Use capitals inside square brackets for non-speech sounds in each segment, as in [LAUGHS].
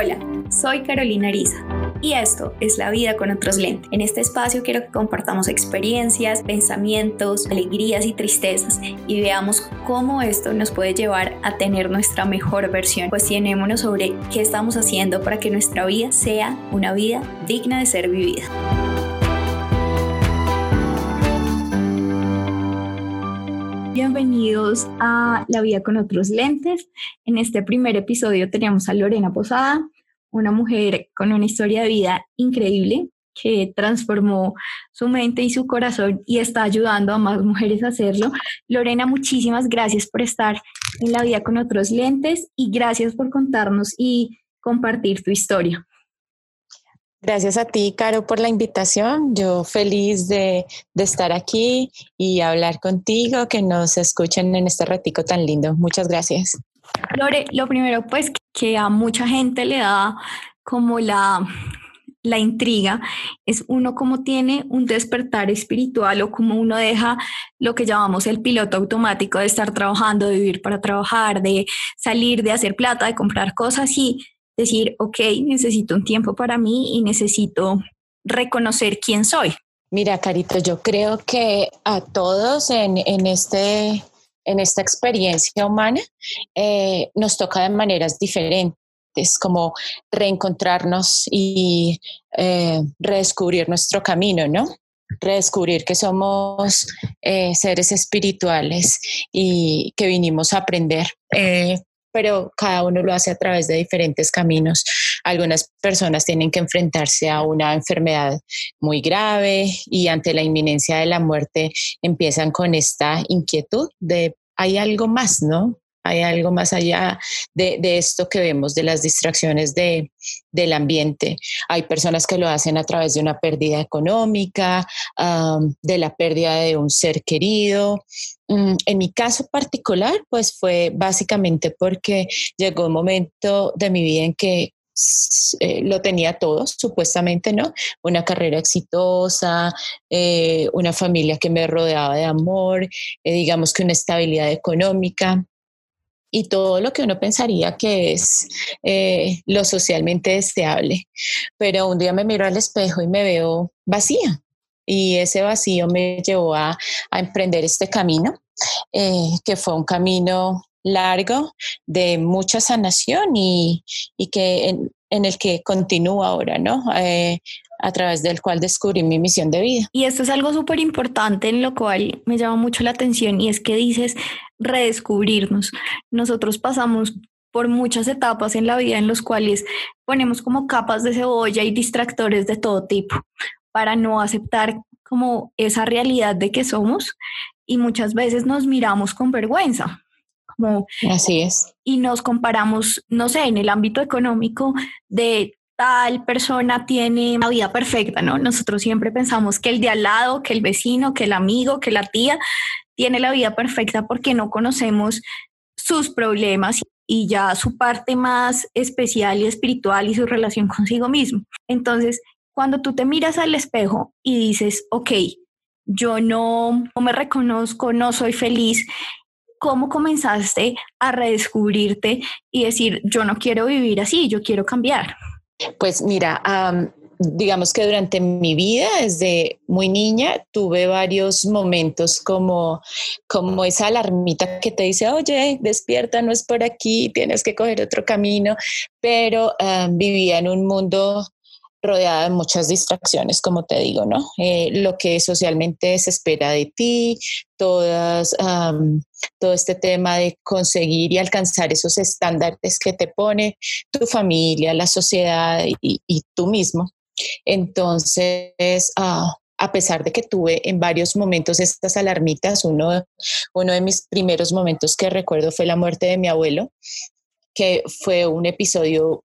Hola, soy Carolina Ariza y esto es La Vida con otros lentes. En este espacio quiero que compartamos experiencias, pensamientos, alegrías y tristezas y veamos cómo esto nos puede llevar a tener nuestra mejor versión. Cuestionémonos sobre qué estamos haciendo para que nuestra vida sea una vida digna de ser vivida. Bienvenidos a La Vida con otros lentes. En este primer episodio teníamos a Lorena Posada, una mujer con una historia de vida increíble que transformó su mente y su corazón y está ayudando a más mujeres a hacerlo. Lorena, muchísimas gracias por estar en La Vida con otros lentes y gracias por contarnos y compartir tu historia. Gracias a ti, Caro, por la invitación. Yo feliz de, estar aquí y hablar contigo, que nos escuchen en este ratico tan lindo. Muchas gracias. Lore, lo primero, pues, que a mucha gente le da como la, la intriga, es uno como tiene un despertar espiritual o como uno deja lo que llamamos el piloto automático de estar trabajando, de vivir para trabajar, de salir, de hacer plata, de comprar cosas y decir, ok, necesito un tiempo para mí y necesito reconocer quién soy. Mira, Carito, yo creo que a todos en, este, en esta experiencia humana eh, nos toca de maneras diferentes como reencontrarnos y eh, redescubrir nuestro camino, ¿no? Redescubrir que somos eh, seres espirituales y que vinimos a aprender pero cada uno lo hace a través de diferentes caminos. Algunas personas tienen que enfrentarse a una enfermedad muy grave y ante la inminencia de la muerte empiezan con esta inquietud de hay algo más, ¿no? Hay algo más allá de, esto que vemos, de las distracciones de, del ambiente. Hay personas que lo hacen a través de una pérdida económica, de la pérdida de un ser querido. Mm, en mi caso particular, pues fue básicamente porque llegó un momento de mi vida en que eh, lo tenía todo, supuestamente, ¿no? Una carrera exitosa, eh, una familia que me rodeaba de amor, eh, digamos que una estabilidad económica y todo lo que uno pensaría que es lo socialmente deseable. Pero un día me miro al espejo y me veo vacía. Y ese vacío me llevó a, emprender este camino, eh, que fue un camino largo de mucha sanación y, que en, el que continúo ahora, ¿no? Eh, a través del cual descubrí mi misión de vida. Y esto es algo súper importante en lo cual me llama mucho la atención y es que dices redescubrirnos. Nosotros pasamos por muchas etapas en la vida en los cuales ponemos como capas de cebolla y distractores de todo tipo para no aceptar como esa realidad de que somos y muchas veces nos miramos con vergüenza. Como, Así es. Y nos comparamos, no sé, en el ámbito económico de tal persona tiene una vida perfecta, ¿no? Nosotros siempre pensamos que el de al lado, que el vecino, que el amigo, que la tía tiene la vida perfecta porque no conocemos sus problemas y ya su parte más especial y espiritual y su relación consigo mismo. Entonces, cuando tú te miras al espejo y dices, ok, yo no, no me reconozco, no soy feliz, ¿cómo comenzaste a redescubrirte y decir, yo no quiero vivir así, yo quiero cambiar? Pues mira, digamos que durante mi vida, desde muy niña, tuve varios momentos como, como esa alarmita que te dice, oye, despierta, no es por aquí, tienes que coger otro camino, pero vivía en un mundo rodeada de muchas distracciones, como te digo, ¿no? Eh, lo que socialmente se espera de ti, todo este tema de conseguir y alcanzar esos estándares que te pone tu familia, la sociedad y, tú mismo. Entonces, ah, a pesar de que tuve en varios momentos estas alarmitas, uno de mis primeros momentos que recuerdo fue la muerte de mi abuelo, que fue un episodio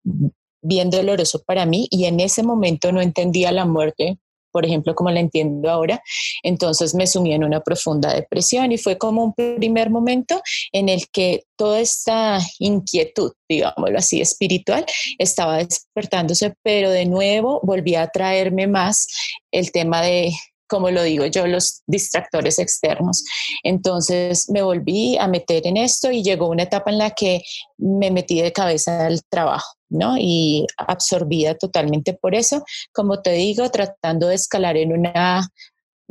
bien doloroso para mí y en ese momento no entendía la muerte, por ejemplo, como la entiendo ahora. Entonces me sumí en una profunda depresión y fue como un primer momento en el que toda esta inquietud, digámoslo así, espiritual, estaba despertándose, pero de nuevo volví a traerme más el tema de como lo digo yo, los distractores externos. Entonces me volví a meter en esto y llegó una etapa en la que me metí de cabeza al trabajo ¿no? Y absorbida totalmente por eso, como te digo, tratando de escalar en una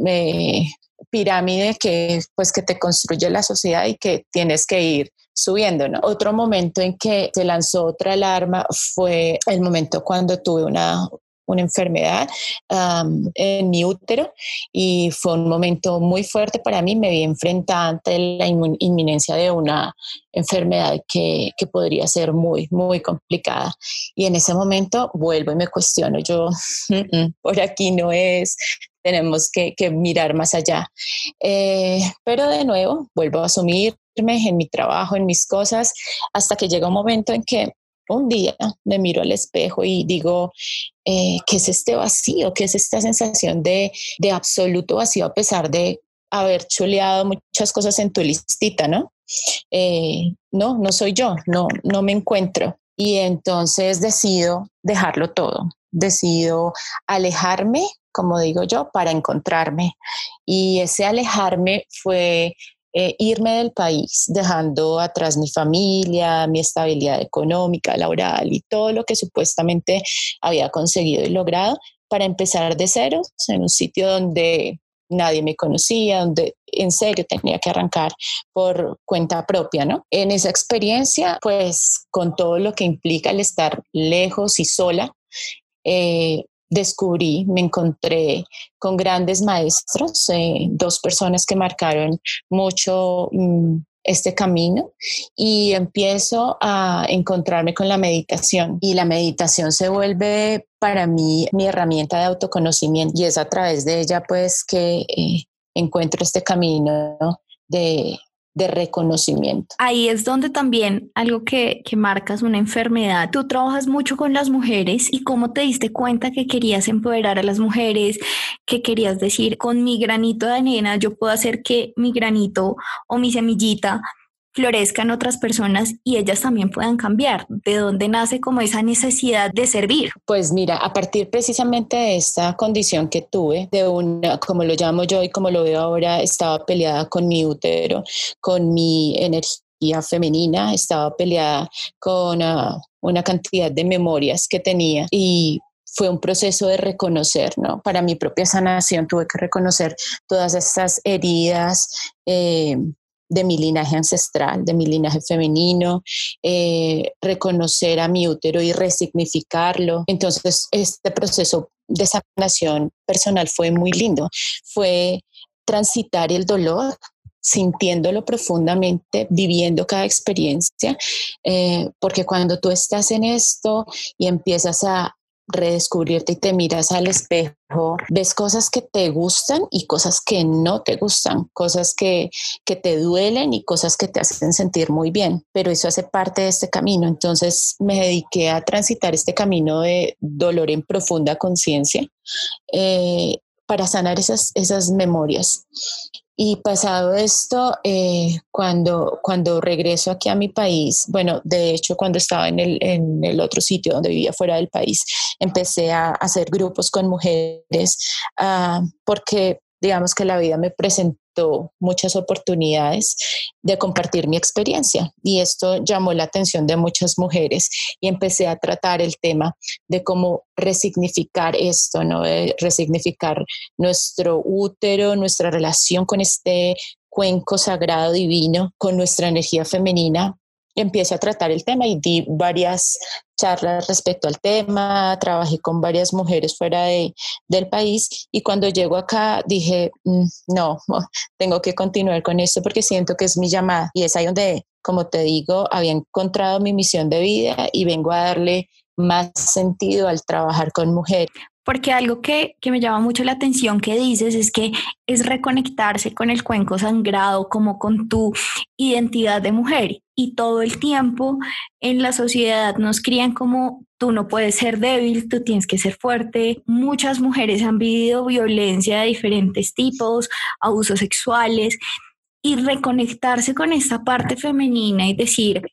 eh, pirámide que, pues, que te construye la sociedad y que tienes que ir subiendo. ¿no? Otro momento en que se lanzó otra alarma fue el momento cuando tuve una, una enfermedad en mi útero y fue un momento muy fuerte para mí. Me vi enfrentada ante la inminencia de una enfermedad que, que, podría ser muy, muy complicada. Y en ese momento vuelvo y me cuestiono, yo, [LAUGHS] por aquí no es, tenemos que, que mirar más allá. Eh, pero de nuevo, vuelvo a asumirme en mi trabajo, en mis cosas, hasta que llega un momento en que un día me miro al espejo y digo, eh, ¿qué es este vacío? ¿Qué es esta sensación de, de absoluto vacío a pesar de haber chuleado muchas cosas en tu listita, ¿no? Eh, no, no soy yo, no, no me encuentro. Y entonces decido dejarlo todo, decido alejarme, como digo yo, para encontrarme. Y ese alejarme fue eh, irme del país, dejando atrás mi familia, mi estabilidad económica, laboral y todo lo que supuestamente había conseguido y logrado para empezar de cero en un sitio donde nadie me conocía, donde en serio tenía que arrancar por cuenta propia, ¿no? En esa experiencia, pues con todo lo que implica el estar lejos y sola, eh, descubrí, me encontré con grandes maestros, eh, dos personas que marcaron mucho mm, este camino y empiezo a encontrarme con la meditación. Y la meditación se vuelve para mí mi herramienta de autoconocimiento y es a través de ella pues que eh, encuentro este camino de, de reconocimiento. Ahí es donde también algo que, que marcas una enfermedad. Tú trabajas mucho con las mujeres y cómo te diste cuenta que querías empoderar a las mujeres, que querías decir, con mi granito de arena yo puedo hacer que mi granito o mi semillita florezcan otras personas y ellas también puedan cambiar? ¿De dónde nace como esa necesidad de servir? Pues mira, a partir precisamente de esta condición que tuve, de una, como lo llamo yo y como lo veo ahora, estaba peleada con mi útero, con mi energía femenina, estaba peleada con uh, una cantidad de memorias que tenía y fue un proceso de reconocer, ¿no? Para mi propia sanación tuve que reconocer todas estas heridas, eh, de mi linaje ancestral, de mi linaje femenino, eh, reconocer a mi útero y resignificarlo. Entonces, este proceso de sanación personal fue muy lindo. Fue transitar el dolor, sintiéndolo profundamente, viviendo cada experiencia, eh, porque cuando tú estás en esto y empiezas a redescubrirte y te miras al espejo, ves cosas que te gustan y cosas que no te gustan, cosas que, que te duelen y cosas que te hacen sentir muy bien, pero eso hace parte de este camino. Entonces me dediqué a transitar este camino de dolor en profunda conciencia eh, para sanar esas, esas memorias. Y pasado esto, eh, cuando, cuando regreso aquí a mi país, bueno, de hecho cuando estaba en el, en el otro sitio donde vivía fuera del país, empecé a hacer grupos con mujeres uh, porque digamos que la vida me presentó muchas oportunidades de compartir mi experiencia y esto llamó la atención de muchas mujeres y empecé a tratar el tema de cómo resignificar esto, ¿no? Resignificar nuestro útero, nuestra relación con este cuenco sagrado divino, con nuestra energía femenina empiezo a tratar el tema y di varias charlas respecto al tema, trabajé con varias mujeres fuera de, del país y cuando llego acá dije, mm, no, [LAUGHS] tengo que continuar con esto porque siento que es mi llamada y es ahí donde, como te digo, había encontrado mi misión de vida y vengo a darle más sentido al trabajar con mujeres porque algo que, que, me llama mucho la atención que dices es que es reconectarse con el cuenco sangrado, como con tu identidad de mujer. Y todo el tiempo en la sociedad nos crían como tú no puedes ser débil, tú tienes que ser fuerte. Muchas mujeres han vivido violencia de diferentes tipos, abusos sexuales, y reconectarse con esta parte femenina y decir,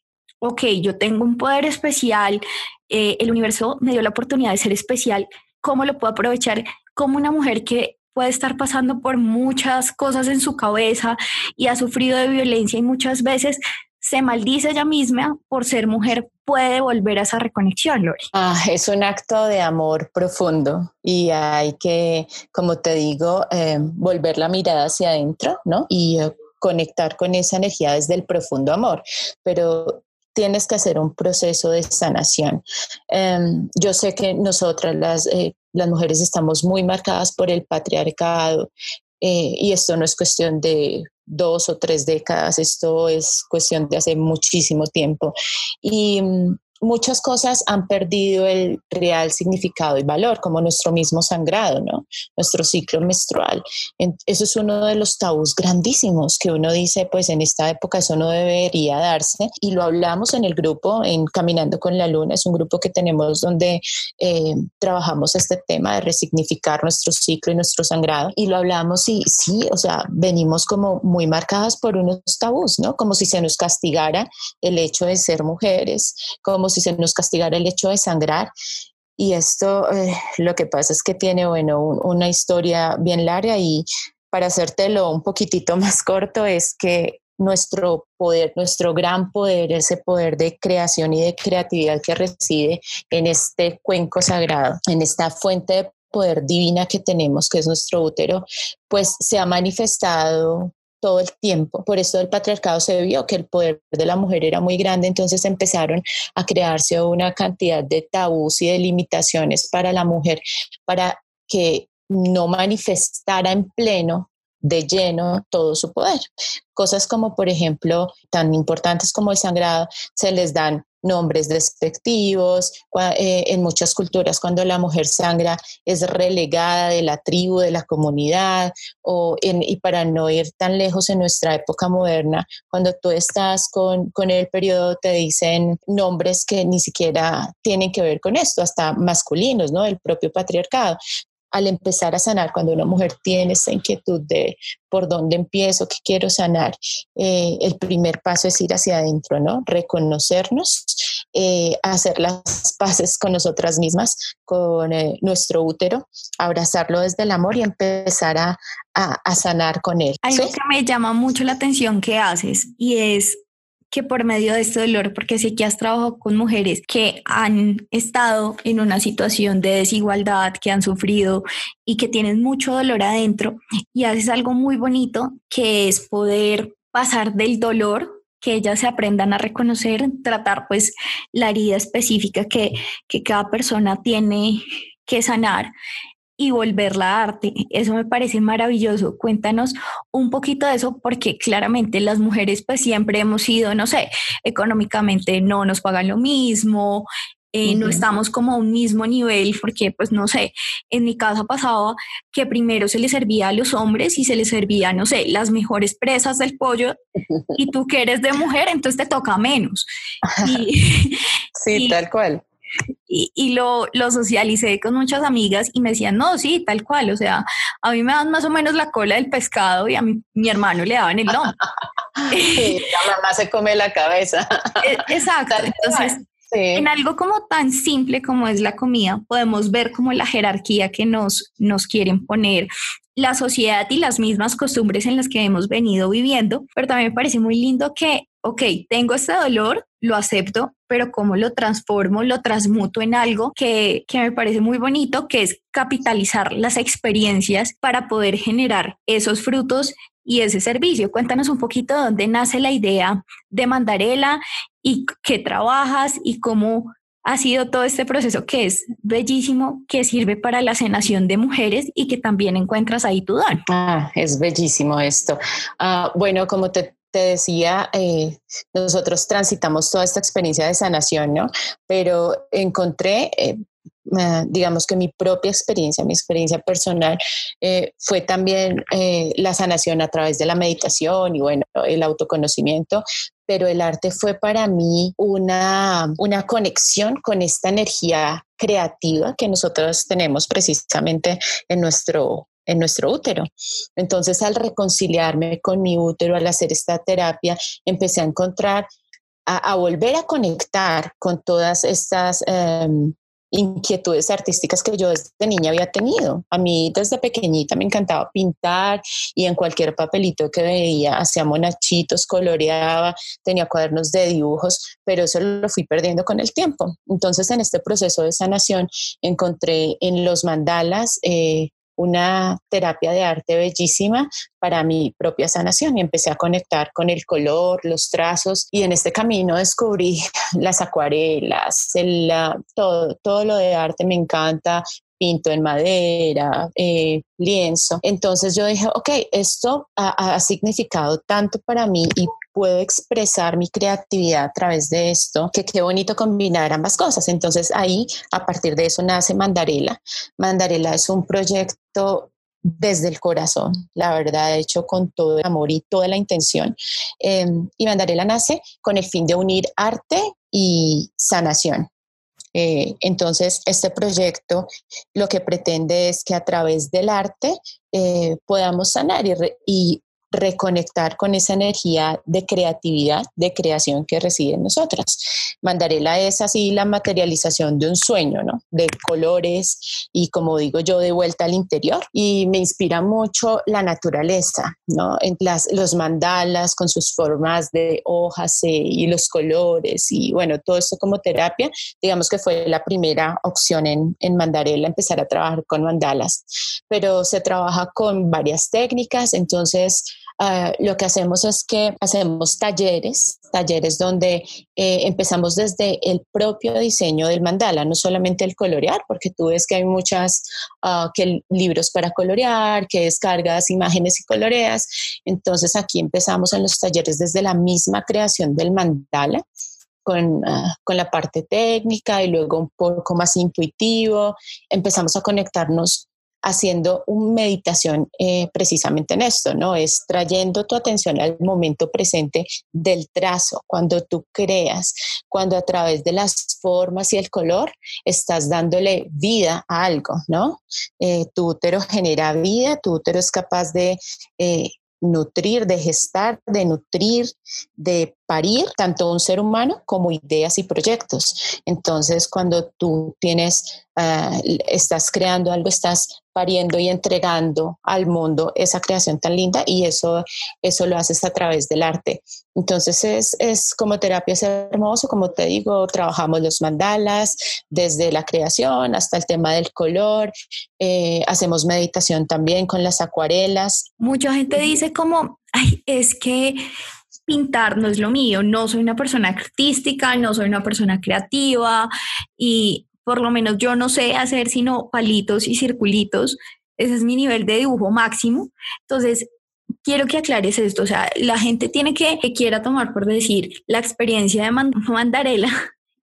ok, yo tengo un poder especial, eh, el universo me dio la oportunidad de ser especial, cómo lo puedo aprovechar como una mujer que puede estar pasando por muchas cosas en su cabeza y ha sufrido de violencia y muchas veces se maldice ella misma por ser mujer puede volver a esa reconexión, Lori? Ah, es un acto de amor profundo y hay que, como te digo, eh, volver la mirada hacia adentro, ¿no? Y eh, conectar con esa energía desde el profundo amor. Pero tienes que hacer un proceso de sanación. Em, yo sé que nosotras las, eh, las mujeres estamos muy marcadas por el patriarcado y esto no es cuestión de dos o tres décadas, esto es cuestión de hace muchísimo tiempo. Y mm, muchas cosas han perdido el real significado y valor, como nuestro mismo sangrado, ¿no? Nuestro ciclo menstrual. Eso es uno de los tabús grandísimos que uno dice, pues en esta época eso no debería darse. Y lo hablamos en el grupo, en Caminando con la Luna, es un grupo que tenemos donde eh, trabajamos este tema de resignificar nuestro ciclo y nuestro sangrado. Y lo hablamos y sí, o sea, venimos como muy marcadas por unos tabús, ¿no? Como si se nos castigara el hecho de ser mujeres, como si se nos castigara el hecho de sangrar. Y esto eh, lo que pasa es que tiene, bueno, una historia bien larga y para hacértelo un poquitito [LAUGHS] más corto es que nuestro poder, nuestro gran poder, ese poder de creación y de creatividad que reside en este cuenco sagrado, en esta fuente de poder divina que tenemos, que es nuestro útero, pues se ha manifestado todo el tiempo. Por eso el patriarcado se vio que el poder de la mujer era muy grande, entonces empezaron a crearse una cantidad de tabús y de limitaciones para la mujer para que no manifestara en pleno de lleno todo su poder. Cosas como, por ejemplo, tan importantes como el sangrado, se les dan nombres despectivos. Eh, en muchas culturas, cuando la mujer sangra, es relegada de la tribu, de la comunidad, o y para no ir tan lejos en nuestra época moderna, cuando tú estás con, con el periodo, te dicen nombres que ni siquiera tienen que ver con esto, hasta masculinos, ¿no? El propio patriarcado al empezar a sanar, cuando una mujer tiene esa inquietud de por dónde empiezo, qué quiero sanar, eh, el primer paso es ir hacia adentro, ¿no? Reconocernos, eh, hacer las paces con nosotras mismas, con eh, nuestro útero, abrazarlo desde el amor y empezar a, sanar con él. Algo que me llama mucho la atención que haces y es que por medio de este dolor, porque sé que has trabajado con mujeres que han estado en una situación de desigualdad, que han sufrido y que tienen mucho dolor adentro, y haces algo muy bonito, que es poder pasar del dolor que ellas se aprendan a reconocer, tratar pues la herida específica que, que cada persona tiene que sanar y volverla arte. Eso me parece maravilloso. Cuéntanos un poquito de eso porque claramente las mujeres pues siempre hemos sido, no sé, económicamente no nos pagan lo mismo, eh, no estamos como a un mismo nivel porque pues no sé, en mi casa pasaba que primero se le servía a los hombres y se les servía, no sé, las mejores presas del pollo [LAUGHS] y tú que eres de mujer entonces te toca menos. [LAUGHS] sí, tal cual y, lo, lo, socialicé con muchas amigas y me decían, no, sí, tal cual, o sea, a mí me dan más o menos la cola del pescado y a mi, mi hermano le daban el lomo. [LAUGHS] sí, la mamá se come la cabeza. E, exacto, entonces... En algo como tan simple como es la comida, podemos ver como la jerarquía que nos, nos quieren poner la sociedad y las mismas costumbres en las que hemos venido viviendo, pero también me parece muy lindo que, ok, tengo este dolor, lo acepto, pero cómo lo transformo, lo transmuto en algo que, que me parece muy bonito, que es capitalizar las experiencias para poder generar esos frutos y ese servicio. Cuéntanos un poquito de dónde nace la idea de Mandarela y qué trabajas y cómo ha sido todo este proceso que es bellísimo, que sirve para la sanación de mujeres y que también encuentras ahí tu don. Ah, es bellísimo esto. Ah, bueno, como te, decía, eh, nosotros transitamos toda esta experiencia de sanación, ¿no? Pero encontré... Eh, digamos que mi propia experiencia, mi experiencia personal, eh, fue también la sanación a través de la meditación y bueno, el autoconocimiento, pero el arte fue para mí una, una conexión con esta energía creativa que nosotros tenemos precisamente en nuestro, en nuestro útero. Entonces, al reconciliarme con mi útero, al hacer esta terapia, empecé a encontrar, a, volver a conectar con todas estas em, inquietudes artísticas que yo desde niña había tenido. A mí desde pequeñita me encantaba pintar y en cualquier papelito que veía hacía monachitos, coloreaba, tenía cuadernos de dibujos, pero eso lo fui perdiendo con el tiempo. Entonces en este proceso de sanación encontré en los mandalas eh, una terapia de arte bellísima para mi propia sanación y empecé a conectar con el color, los trazos y en este camino descubrí [LAUGHS] las acuarelas, el, todo, todo lo de arte me encanta, pinto en madera, eh, lienzo. Entonces yo dije, ok, esto ha, significado tanto para mí y puedo expresar mi creatividad a través de esto, que qué bonito combinar ambas cosas. Entonces ahí, a partir de eso, nace Mandarela. Mandarela es un proyecto desde el corazón, la verdad, hecho con todo el amor y toda la intención. Em, y Mandarela nace con el fin de unir arte y sanación. Eh, entonces, este proyecto lo que pretende es que a través del arte eh, podamos sanar y, y, reconectar con esa energía de creatividad, de creación que reside en nosotras. Mandarela es así la materialización de un sueño, ¿no? De colores y como digo yo, de vuelta al interior. Y me inspira mucho la naturaleza, ¿no? Las, los mandalas con sus formas de hojas eh, y los colores y bueno, todo esto como terapia, digamos que fue la primera opción en, en Mandarela, empezar a trabajar con mandalas. Pero se trabaja con varias técnicas, entonces Ah, lo que hacemos es que hacemos talleres, talleres donde eh, empezamos desde el propio diseño del mandala, no solamente el colorear, porque tú ves que hay muchas uh, que libros para colorear, que descargas imágenes y coloreas. Entonces aquí empezamos en los talleres desde la misma creación del mandala. Con, uh, con, la parte técnica y luego un poco más intuitivo. Empezamos a conectarnos haciendo una meditación eh, precisamente en esto, ¿no? Es trayendo tu atención al momento presente del trazo, cuando tú creas, cuando a través de las formas y el color estás dándole vida a algo, ¿no? Eh, tu útero genera vida, tu útero es capaz de eh, nutrir, de gestar, de nutrir, de parir tanto un ser humano como ideas y proyectos. Entonces, cuando tú tienes, uh, estás creando algo, estás pariendo y entregando al mundo esa creación tan linda y eso, eso lo haces a través del arte. Entonces es, es como terapia, es hermoso, como te digo, trabajamos los mandalas desde la creación hasta el tema del color, eh, hacemos meditación también con las acuarelas. Mucha gente dice como, ay, es que pintar no es lo mío, no soy una persona artística, no soy una persona creativa y por lo menos yo no sé hacer sino palitos y circulitos, ese es mi nivel de dibujo máximo. Entonces, quiero que aclares esto, o sea, la gente tiene que, que quiera tomar por decir la experiencia de mandarela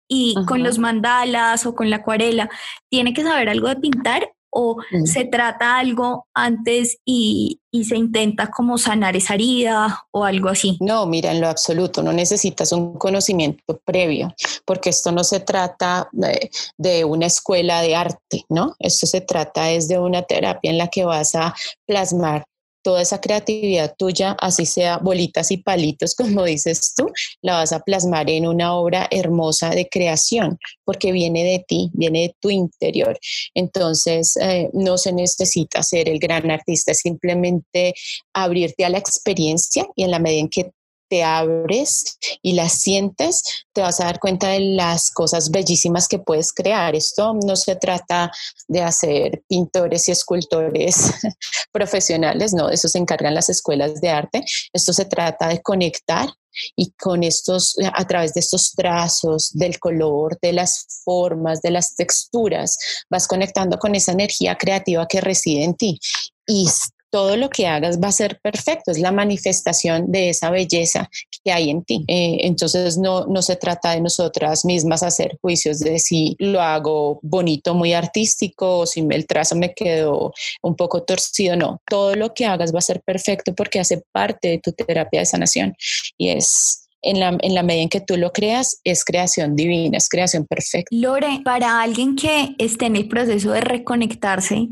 y con los mandalas o con la acuarela, tiene que saber algo de pintar o se trata algo antes y, y, se intenta como sanar esa herida o algo así? No, mira, en lo absoluto, no necesitas un conocimiento previo, porque esto no se trata de, de una escuela de arte, ¿no? Esto se trata es de una terapia en la que vas a plasmar toda esa creatividad tuya, así sea bolitas y palitos, [LAUGHS] como dices tú, la vas a plasmar en una obra hermosa de creación, porque viene de ti, viene de tu interior. Entonces, eh, no se necesita ser el gran artista, simplemente abrirte a la experiencia y en la medida en que te abres y las sientes, te vas a dar cuenta de las cosas bellísimas que puedes crear. Esto no se trata de hacer pintores y escultores [LAUGHS] profesionales, no, eso se encargan las escuelas de arte. Esto se trata de conectar y con estos, a través de estos trazos, del color, de las formas, de las texturas, vas conectando con esa energía creativa que reside en ti. Y todo lo que hagas va a ser perfecto, es la manifestación de esa belleza que hay en ti. Eh, entonces no, no se trata de nosotras mismas hacer juicios de si lo hago bonito, muy artístico, o si el trazo me quedó un poco torcido, no, todo lo que hagas va a ser perfecto porque hace parte de tu terapia de sanación y es... En la, en la, medida en que tú lo creas, es creación divina, es creación perfecta. Lore, para alguien que esté en el proceso de reconectarse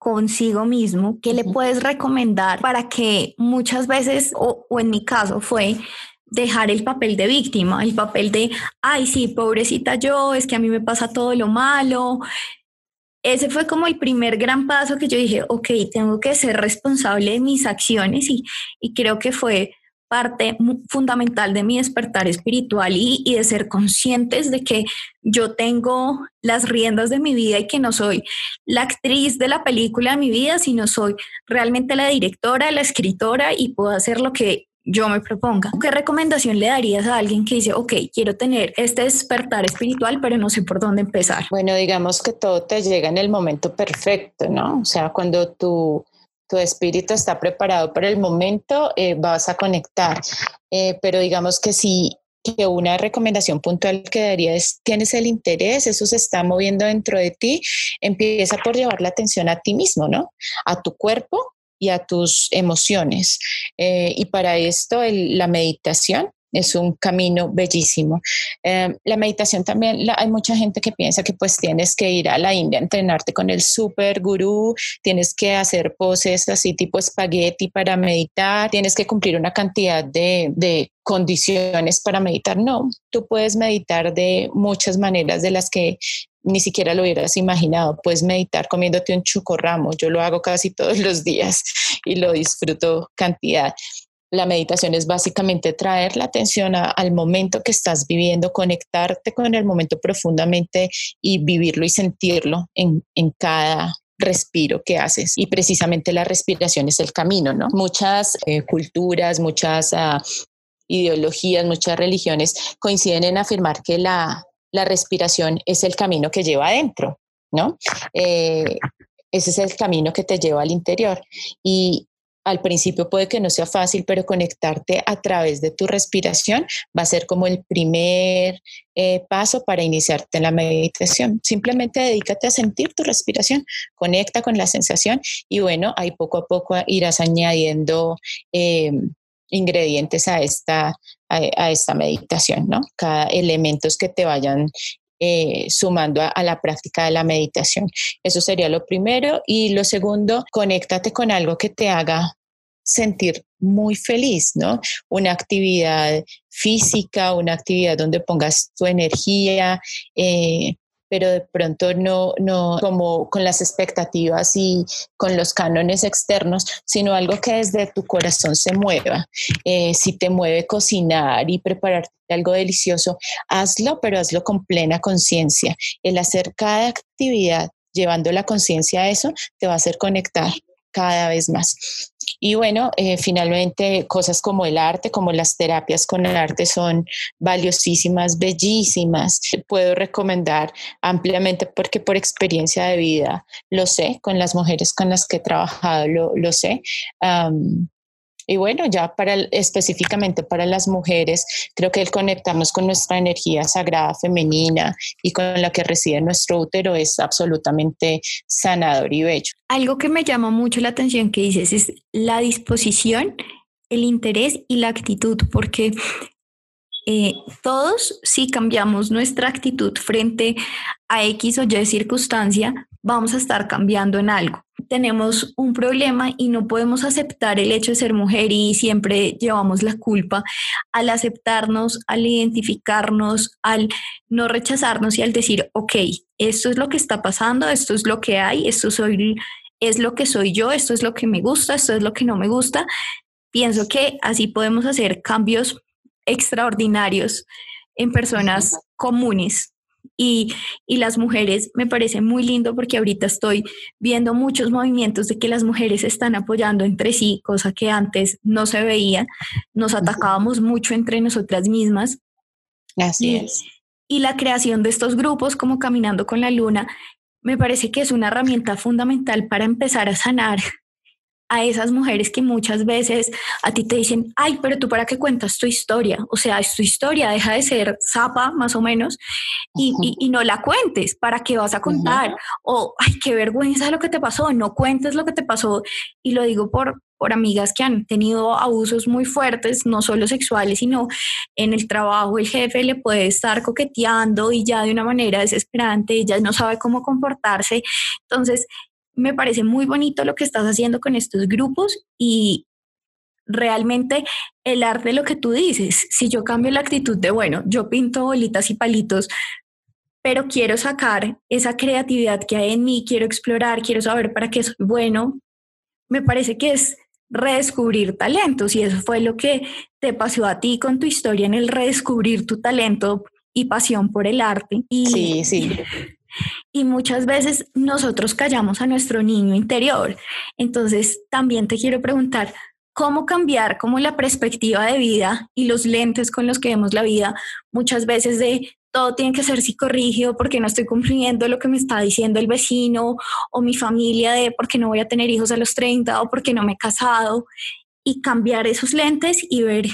consigo mismo, ¿qué le puedes recomendar para que muchas veces, o, en mi caso fue, dejar el papel de víctima, el papel de, ay, sí, pobrecita yo, es que a mí me pasa todo lo malo. Ese fue como el primer gran paso que yo dije, ok, tengo que ser responsable de mis acciones y, y creo que fue parte fundamental de mi despertar espiritual y, de ser conscientes de que yo tengo las riendas de mi vida y que no soy la actriz de la película de mi vida, sino soy realmente la directora, la escritora y puedo hacer lo que yo me proponga. ¿Qué recomendación le darías a alguien que dice, ok, quiero tener este despertar espiritual, pero no sé por dónde empezar? Bueno, digamos que todo te llega en el momento perfecto, ¿no? O sea, cuando tú tu espíritu está preparado para el momento, eh, vas a conectar. Eh, pero digamos que si que una recomendación puntual que daría es, tienes el interés, eso se está moviendo dentro de ti, empieza por llevar la atención a ti mismo, ¿no? A tu cuerpo y a tus emociones. Eh, y para esto la meditación es un camino bellísimo. Eh, la meditación también, hay mucha gente que piensa que pues tienes que ir a la India a entrenarte con el super gurú, tienes que hacer poses así tipo espagueti para meditar, tienes que cumplir una cantidad de, de condiciones para meditar. No, tú puedes meditar de muchas maneras de las que ni siquiera lo hubieras imaginado. Puedes meditar comiéndote un chucorramo. Yo lo hago casi todos los días y lo disfruto cantidad. La meditación es básicamente traer la atención al momento que estás viviendo, conectarte con el momento profundamente y vivirlo y sentirlo en, cada respiro que haces. Y precisamente la respiración es el camino, ¿no? Muchas eh, culturas, muchas ah, ideologías, muchas religiones coinciden en afirmar que la, respiración es el camino que lleva adentro, ¿no? Eh, ese es el camino que te lleva al interior. Y, al principio puede que no sea fácil, pero conectarte a través de tu respiración va a ser como el primer eh, paso para iniciarte en la meditación. Simplemente dedícate a sentir tu respiración, conecta con la sensación y bueno, ahí poco a poco irás añadiendo em, ingredientes a esta, a, esta meditación, ¿no? Cada elementos que te vayan eh, sumando a, la práctica de la meditación. Eso sería lo primero. Y lo segundo, conéctate con algo que te haga sentir muy feliz, ¿no? Una actividad física, una actividad donde pongas tu energía, eh, pero de pronto no, no como con las expectativas y con los cánones externos, sino algo que desde tu corazón se mueva. Eh, si te mueve cocinar y prepararte algo delicioso, hazlo, pero hazlo con plena conciencia. El hacer cada actividad llevando la conciencia a eso te va a hacer conectar cada vez más. Y bueno, eh, finalmente cosas como el arte, como las terapias con el arte son valiosísimas, bellísimas. Puedo recomendar ampliamente porque por experiencia de vida lo sé, con las mujeres con las que he trabajado lo, lo sé. Y bueno, ya para específicamente para las mujeres, creo que el conectarnos con nuestra energía sagrada femenina y con la que reside nuestro útero es absolutamente sanador y bello. Algo que me llama mucho la atención que dices es la disposición, el interés y la actitud, porque eh, todos si cambiamos nuestra actitud frente a X o Y circunstancia, vamos a estar cambiando en algo tenemos un problema y no podemos aceptar el hecho de ser mujer y siempre llevamos la culpa al aceptarnos, al identificarnos, al no rechazarnos y al decir, ok, esto es lo que está pasando, esto es lo que hay, esto soy, es lo que soy yo, esto es lo que me gusta, esto es lo que no me gusta. Pienso que así podemos hacer cambios extraordinarios en personas comunes y, las mujeres me parece muy lindo porque ahorita estoy viendo muchos movimientos de que las mujeres están apoyando entre sí, cosa que antes no se veía. Nos atacábamos mucho entre nosotras mismas. Así es. Y la creación de estos grupos como Caminando con la Luna me parece que es una herramienta fundamental para empezar a sanar a esas mujeres que muchas veces a ti te dicen, ay, pero tú para qué cuentas tu historia, o sea, es tu historia, deja de ser zapa más o menos y, no la cuentes, ¿para qué vas a contar? O, ay, qué vergüenza lo que te pasó, no cuentes lo que te pasó. Y lo digo por, por amigas que han tenido abusos muy fuertes, no solo sexuales, sino en el trabajo el jefe le puede estar coqueteando y ya de una manera desesperante, ella no sabe cómo comportarse. Entonces, me parece muy bonito lo que estás haciendo con estos grupos y realmente el arte, lo que tú dices, si yo cambio la actitud de, bueno, yo pinto bolitas y palitos, pero quiero sacar esa creatividad que hay en mí, quiero explorar, quiero saber para qué soy bueno, me parece que es redescubrir talentos y eso fue lo que te pasó a ti con tu historia en el redescubrir tu talento y pasión por el arte. Sí, sí. Y muchas veces nosotros callamos a nuestro niño interior. Entonces, también te quiero preguntar, ¿cómo cambiar como la perspectiva de vida y los lentes con los que vemos la vida muchas veces de todo tiene que ser psicorrígido porque no estoy cumpliendo lo que me está diciendo el vecino o mi familia de porque no voy a tener hijos a los 30 o porque no me he casado. Y cambiar esos lentes y ver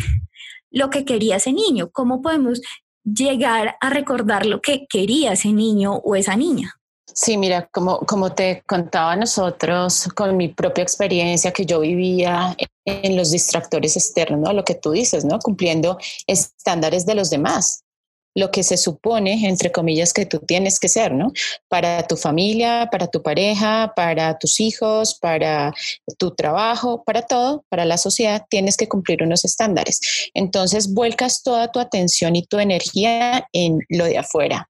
lo que quería ese niño, cómo podemos llegar a recordar lo que quería ese niño o esa niña. Sí, mira, como, como te contaba nosotros con mi propia experiencia que yo vivía en los distractores externos, lo que tú dices, ¿no? Cumpliendo estándares de los demás lo que se supone, entre comillas, que tú tienes que ser, ¿no? Para tu familia, para tu pareja, para tus hijos, para tu trabajo, para todo, para la sociedad, tienes que cumplir unos estándares. Entonces, vuelcas toda tu atención y tu energía en lo de afuera.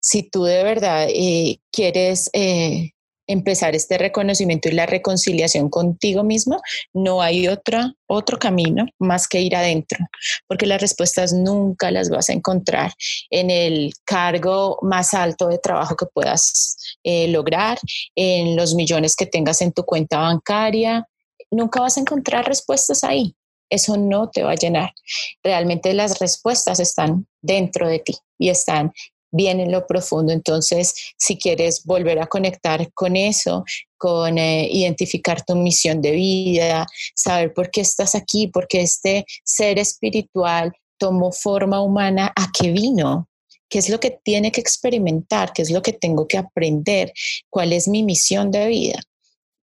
Si tú de verdad eh, quieres eh, empezar este reconocimiento y la reconciliación contigo mismo, no hay otro camino más que ir adentro, porque las respuestas nunca las vas a encontrar en el cargo más alto de trabajo que puedas eh, lograr, en los millones que tengas en tu cuenta bancaria. Nunca vas a encontrar respuestas ahí. Eso no te va a llenar. Realmente las respuestas están dentro de ti y están bien en lo profundo. Entonces, si quieres volver a conectar con eso, con eh, identificar tu misión de vida, saber por qué estás aquí, por qué este ser espiritual tomó forma humana, a qué vino, qué es lo que tiene que experimentar, qué es lo que tengo que aprender, cuál es mi misión de vida.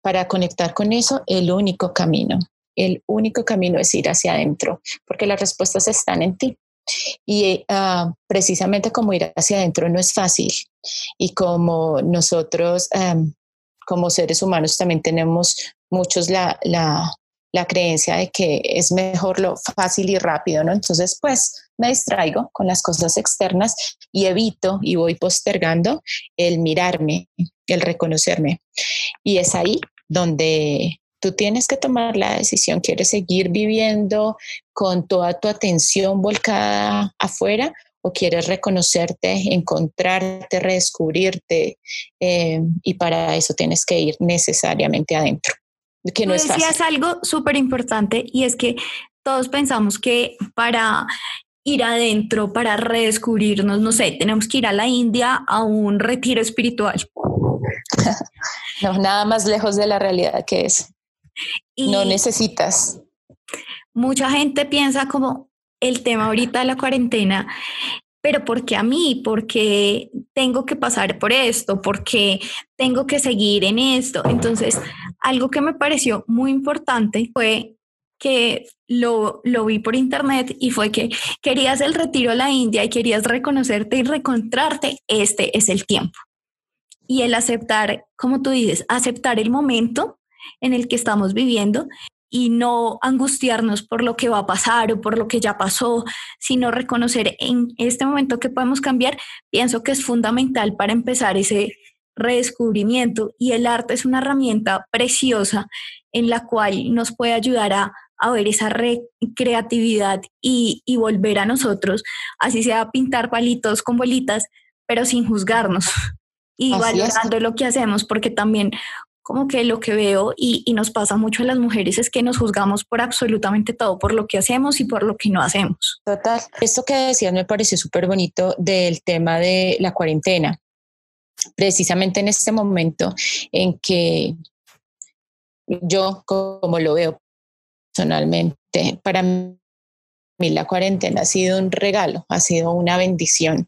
Para conectar con eso, el único camino, el único camino es ir hacia adentro, porque las respuestas están en ti. Y ah, precisamente como ir hacia adentro no es fácil y como nosotros como seres humanos también tenemos muchos la, la, la, creencia de que es mejor lo fácil y rápido, ¿no? Entonces, pues me distraigo con las cosas externas y evito y voy postergando el mirarme, el reconocerme. Y es ahí donde Tú tienes que tomar la decisión, ¿quieres seguir viviendo con toda tu atención volcada afuera o quieres reconocerte, encontrarte, redescubrirte? Eh, y para eso tienes que ir necesariamente adentro. Que no Tú decías algo súper importante y es que todos pensamos que para ir adentro, para redescubrirnos, no sé, tenemos que ir a la India a un retiro espiritual. [LAUGHS] no, nada más lejos de la realidad que es no necesitas. Mucha gente piensa como el tema ahorita de la cuarentena, pero ¿por qué a mí? Porque tengo que pasar por esto, porque tengo que seguir en esto. Entonces, algo que me pareció muy importante fue que lo, lo, vi por internet y fue que querías el retiro a la India y querías reconocerte y reencontrarte, este es el tiempo. Y el aceptar, como tú dices, aceptar el momento en el que estamos viviendo y no angustiarnos por lo que va a pasar o por lo que ya pasó, sino reconocer en este momento que podemos cambiar, pienso que es fundamental para empezar ese redescubrimiento y el arte es una herramienta preciosa en la cual nos puede ayudar a, ver esa creatividad y, volver a nosotros, así sea pintar palitos con bolitas, pero sin juzgarnos [LAUGHS] y valorando lo que hacemos, porque también como que lo que veo y, nos pasa mucho a las mujeres es que nos juzgamos por absolutamente todo, por lo que hacemos y por lo que no hacemos. Total. Esto que decías me pareció súper bonito del tema de la cuarentena. Precisamente en este momento en que yo, como lo veo personalmente, para mí la cuarentena ha sido un regalo, ha sido una bendición,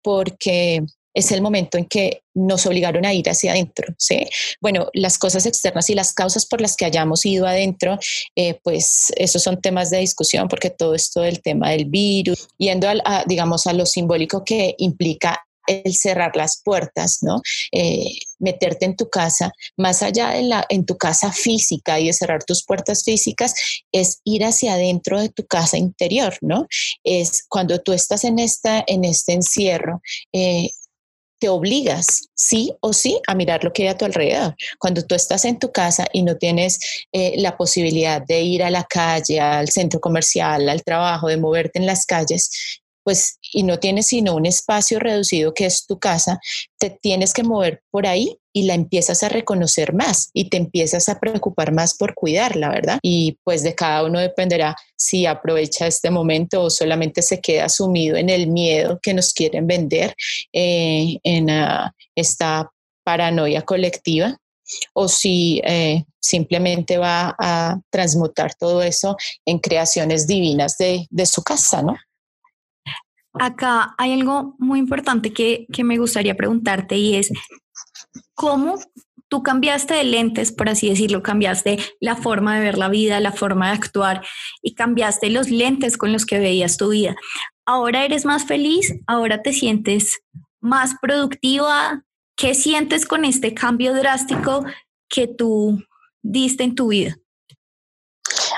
porque es el momento en que nos obligaron a ir hacia adentro. ¿sí? Bueno, las cosas externas y las causas por las que hayamos ido adentro, eh, pues esos son temas de discusión porque todo esto del tema del virus, yendo a, digamos a lo simbólico que implica el cerrar las puertas, ¿no? Eh, meterte en tu casa, más allá de la, en tu casa física y de cerrar tus puertas físicas, es ir hacia adentro de tu casa interior, ¿no? Es cuando tú estás en, esta, en este encierro, eh, te obligas, sí o sí, a mirar lo que hay a tu alrededor. Cuando tú estás en tu casa y no tienes eh, la posibilidad de ir a la calle, al centro comercial, al trabajo, de moverte en las calles, pues y no tienes sino un espacio reducido que es tu casa, te tienes que mover por ahí y la empiezas a reconocer más y te empiezas a preocupar más por cuidarla, ¿verdad? Y pues de cada uno dependerá si aprovecha este momento o solamente se queda sumido en el miedo que nos quieren vender, eh, en ah, esta paranoia colectiva o si eh, simplemente va a transmutar todo eso en creaciones divinas de, de su casa, ¿no? Acá hay algo muy importante que, me gustaría preguntarte y es, ¿cómo tú cambiaste de lentes, por así decirlo, cambiaste la forma de ver la vida, la forma de actuar y cambiaste los lentes con los que veías tu vida. Ahora eres más feliz, ahora te sientes más productiva. ¿Qué sientes con este cambio drástico que tú diste en tu vida?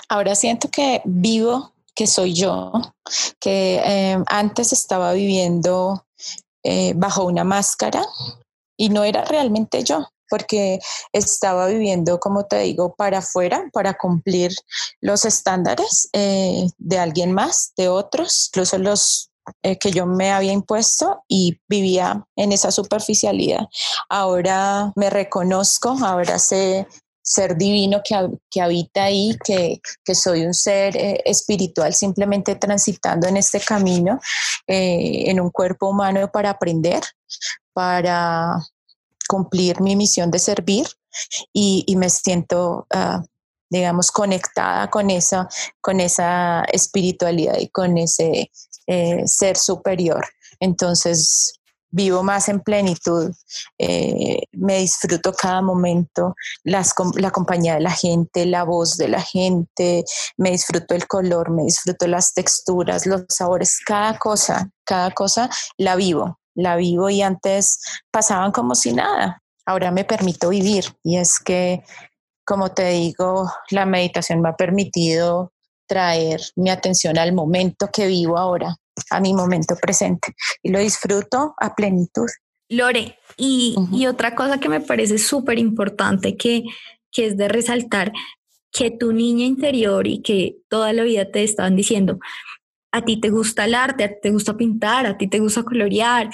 Ahora siento que vivo que soy yo, que eh, antes estaba viviendo eh, bajo una máscara y no era realmente yo, porque estaba viviendo, como te digo, para afuera, para cumplir los estándares eh, de alguien más, de otros, incluso los que yo me había impuesto y vivía en esa superficialidad. Ahora me reconozco, ahora sé ser divino que, habita ahí, que, soy un ser eh, espiritual simplemente transitando en este camino, eh, en un cuerpo humano para aprender, para cumplir mi misión de servir y, me siento, ah, digamos, conectada con esa, con esa espiritualidad y con ese eh, ser superior. Entonces, vivo más en plenitud, eh, me disfruto cada momento, las, la compañía de la gente, la voz de la gente, me disfruto el color, me disfruto las texturas, los sabores, cada cosa, cada cosa la vivo, la vivo y antes pasaban como si nada. Ahora me permito vivir y es que, como te digo, la meditación me ha permitido traer mi atención al momento que vivo ahora a mi momento presente y lo disfruto a plenitud. Lore, y, otra cosa que me parece súper importante que, que es de resaltar, que tu niña interior y que toda la vida te estaban diciendo, a ti te gusta el arte, a ti te gusta pintar, a ti te gusta colorear.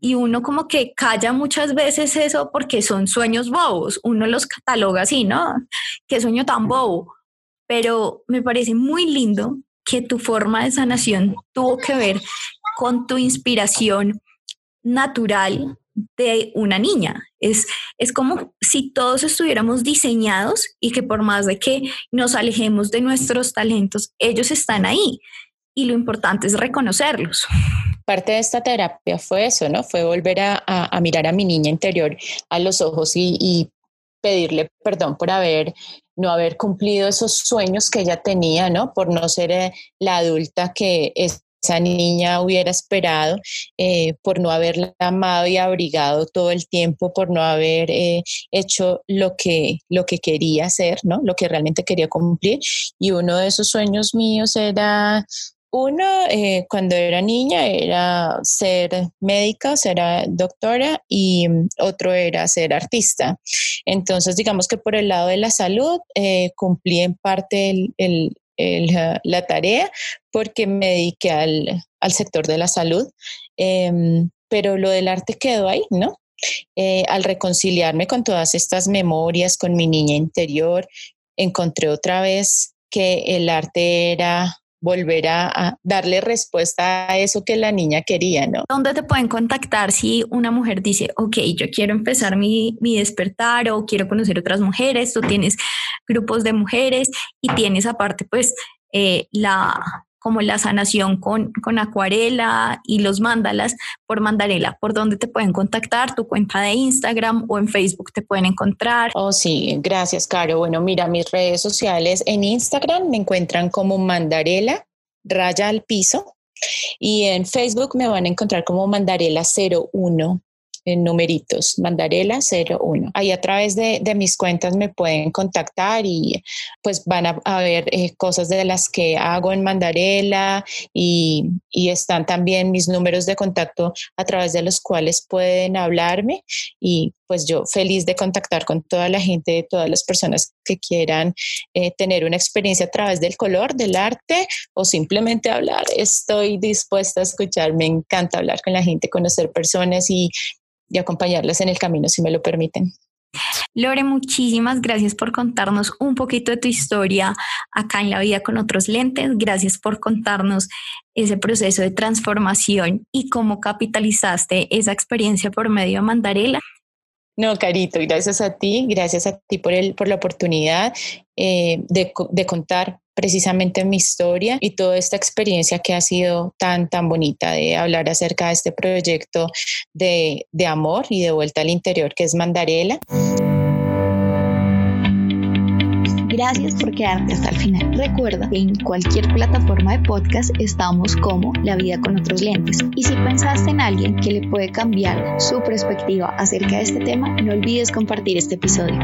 Y uno como que calla muchas veces eso porque son sueños bobos. Uno los cataloga así, ¿no? Qué sueño tan bobo. Pero me parece muy lindo que tu forma de sanación tuvo que ver con tu inspiración natural de una niña. Es, es como si todos estuviéramos diseñados y que por más de que nos alejemos de nuestros talentos, ellos están ahí y lo importante es reconocerlos. Parte de esta terapia fue eso, ¿no? Fue volver a, mirar a mi niña interior a los ojos y, y pedirle perdón por haber no haber cumplido esos sueños que ella tenía, ¿no? Por no ser eh, la adulta que esa niña hubiera esperado, eh, por no haberla amado y abrigado todo el tiempo, por no haber eh, hecho lo que, lo que quería hacer, ¿no? Lo que realmente quería cumplir. Y uno de esos sueños míos era uno, eh, cuando era niña, era ser médica, ser doctora y mm, otro era ser artista. Entonces, digamos que por el lado de la salud, eh, cumplí en parte la tarea porque me dediqué al, sector de la salud, em, pero lo del arte quedó ahí, ¿no? Eh, al reconciliarme con todas estas memorias, con mi niña interior, encontré otra vez que el arte era volver a, darle respuesta a eso que la niña quería, ¿no? ¿Dónde te pueden contactar si una mujer dice, ok, yo quiero empezar mi, mi despertar o quiero conocer otras mujeres, tú tienes grupos de mujeres y tienes aparte pues eh, la, como la sanación con, con acuarela y los mandalas por mandarela, por dónde te pueden contactar, tu cuenta de Instagram o en Facebook te pueden encontrar. Oh, sí, gracias, Caro. Bueno, mira, mis redes sociales en Instagram me encuentran como mandarela, raya al piso. Y en Facebook me van a encontrar como Mandarela01 en numeritos, Mandarela 01. Ahí a través de, mis cuentas me pueden contactar y pues van a, ver eh, cosas de las que hago en Mandarela y, y, están también mis números de contacto a través de los cuales pueden hablarme y pues yo feliz de contactar con toda la gente, todas las personas que quieran eh, tener una experiencia a través del color, del arte o simplemente hablar. Estoy dispuesta a escuchar, me encanta hablar con la gente, conocer personas y y acompañarles en el camino, si me lo permiten. Lore, muchísimas gracias por contarnos un poquito de tu historia acá en la vida con otros lentes. Gracias por contarnos ese proceso de transformación y cómo capitalizaste esa experiencia por medio de Mandarela. No, Carito, gracias a ti, gracias a ti por, el, por la oportunidad eh, de, de contar precisamente mi historia y toda esta experiencia que ha sido tan, tan bonita de hablar acerca de este proyecto de, de amor y de vuelta al interior que es Mandarela. Gracias por quedarte hasta el final. Recuerda que en cualquier plataforma de podcast estamos como La vida con otros lentes. Y si pensaste en alguien que le puede cambiar su perspectiva acerca de este tema, no olvides compartir este episodio.